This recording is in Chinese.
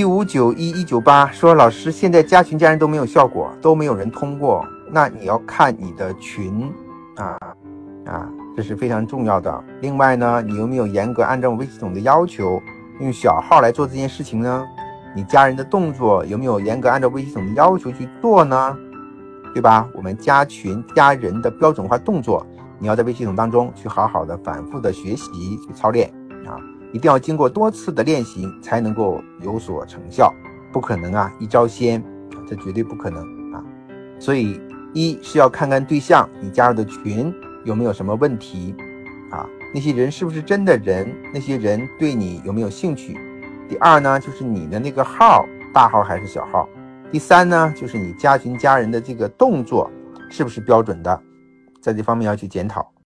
一五九一一九八说，老师现在加群加人都没有效果，都没有人通过，那你要看你的群啊啊，这是非常重要的。另外呢，你有没有严格按照微系统的要求用小号来做这件事情呢？你加人的动作有没有严格按照微系统的要求去做呢？对吧？我们加群加人的标准化动作，你要在微系统当中去好好的反复的学习去操练啊。一定要经过多次的练习才能够有所成效，不可能啊一招鲜，这绝对不可能啊！所以一是要看看对象，你加入的群有没有什么问题啊？那些人是不是真的人？那些人对你有没有兴趣？第二呢，就是你的那个号大号还是小号？第三呢，就是你加群加人的这个动作是不是标准的？在这方面要去检讨。